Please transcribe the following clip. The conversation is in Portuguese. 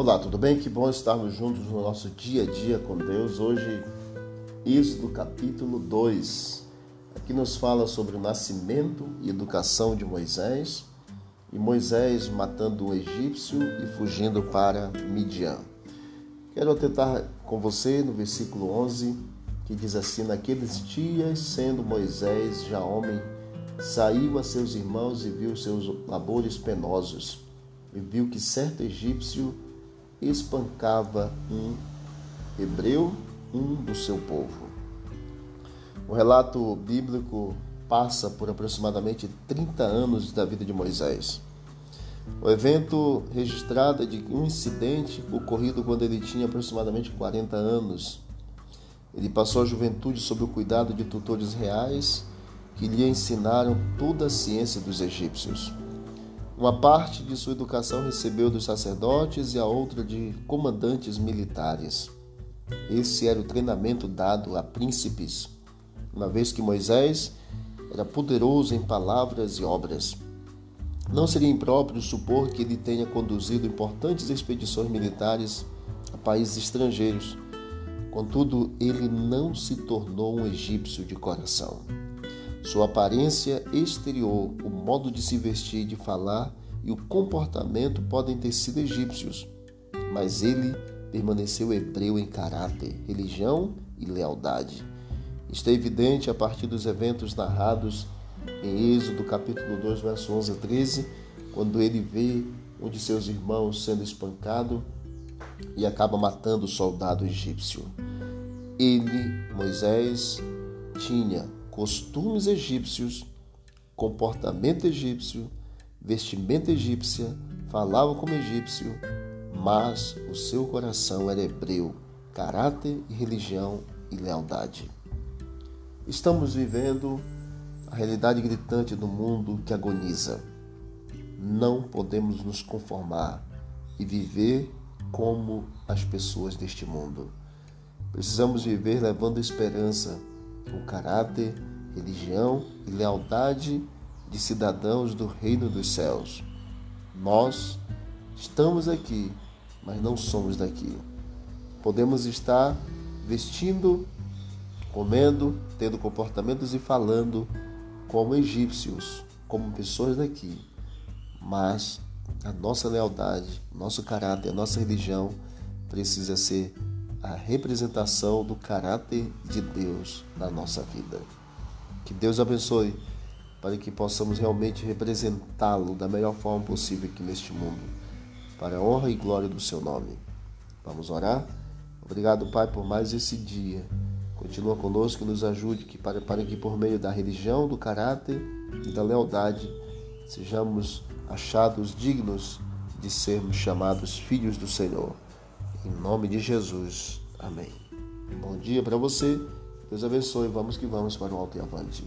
Olá, tudo bem? Que bom estarmos juntos no nosso dia a dia com Deus. Hoje, Êxodo capítulo 2. Aqui nos fala sobre o nascimento e educação de Moisés e Moisés matando o egípcio e fugindo para Midian. Quero tentar com você no versículo 11, que diz assim: Naqueles dias, sendo Moisés já homem, saiu a seus irmãos e viu seus labores penosos, e viu que certo egípcio espancava um hebreu, um do seu povo. O relato bíblico passa por aproximadamente 30 anos da vida de Moisés. O evento registrado é de um incidente ocorrido quando ele tinha aproximadamente 40 anos. Ele passou a juventude sob o cuidado de tutores reais que lhe ensinaram toda a ciência dos egípcios. Uma parte de sua educação recebeu dos sacerdotes e a outra de comandantes militares. Esse era o treinamento dado a príncipes, uma vez que Moisés era poderoso em palavras e obras. Não seria impróprio supor que ele tenha conduzido importantes expedições militares a países estrangeiros. Contudo, ele não se tornou um egípcio de coração. Sua aparência exterior, o modo de se vestir e de falar e o comportamento podem ter sido egípcios, mas ele permaneceu hebreu em caráter, religião e lealdade. Está evidente a partir dos eventos narrados em Êxodo capítulo 2, verso 11 a 13, quando ele vê um de seus irmãos sendo espancado e acaba matando o soldado egípcio. Ele, Moisés, tinha costumes egípcios, comportamento egípcio, vestimenta egípcia, falava como egípcio, mas o seu coração era hebreu, caráter e religião e lealdade. Estamos vivendo a realidade gritante do mundo que agoniza. Não podemos nos conformar e viver como as pessoas deste mundo. Precisamos viver levando esperança, com caráter religião e lealdade de cidadãos do reino dos céus. Nós estamos aqui, mas não somos daqui. Podemos estar vestindo, comendo, tendo comportamentos e falando como egípcios, como pessoas daqui, mas a nossa lealdade, nosso caráter, a nossa religião precisa ser a representação do caráter de Deus na nossa vida. Que Deus abençoe para que possamos realmente representá-lo da melhor forma possível aqui neste mundo, para a honra e glória do seu nome. Vamos orar? Obrigado, Pai, por mais esse dia. Continua conosco e nos ajude que para, para que por meio da religião, do caráter e da lealdade sejamos achados dignos de sermos chamados filhos do Senhor. Em nome de Jesus. Amém. Bom dia para você. Deus abençoe. Vamos que vamos para o alto e avante.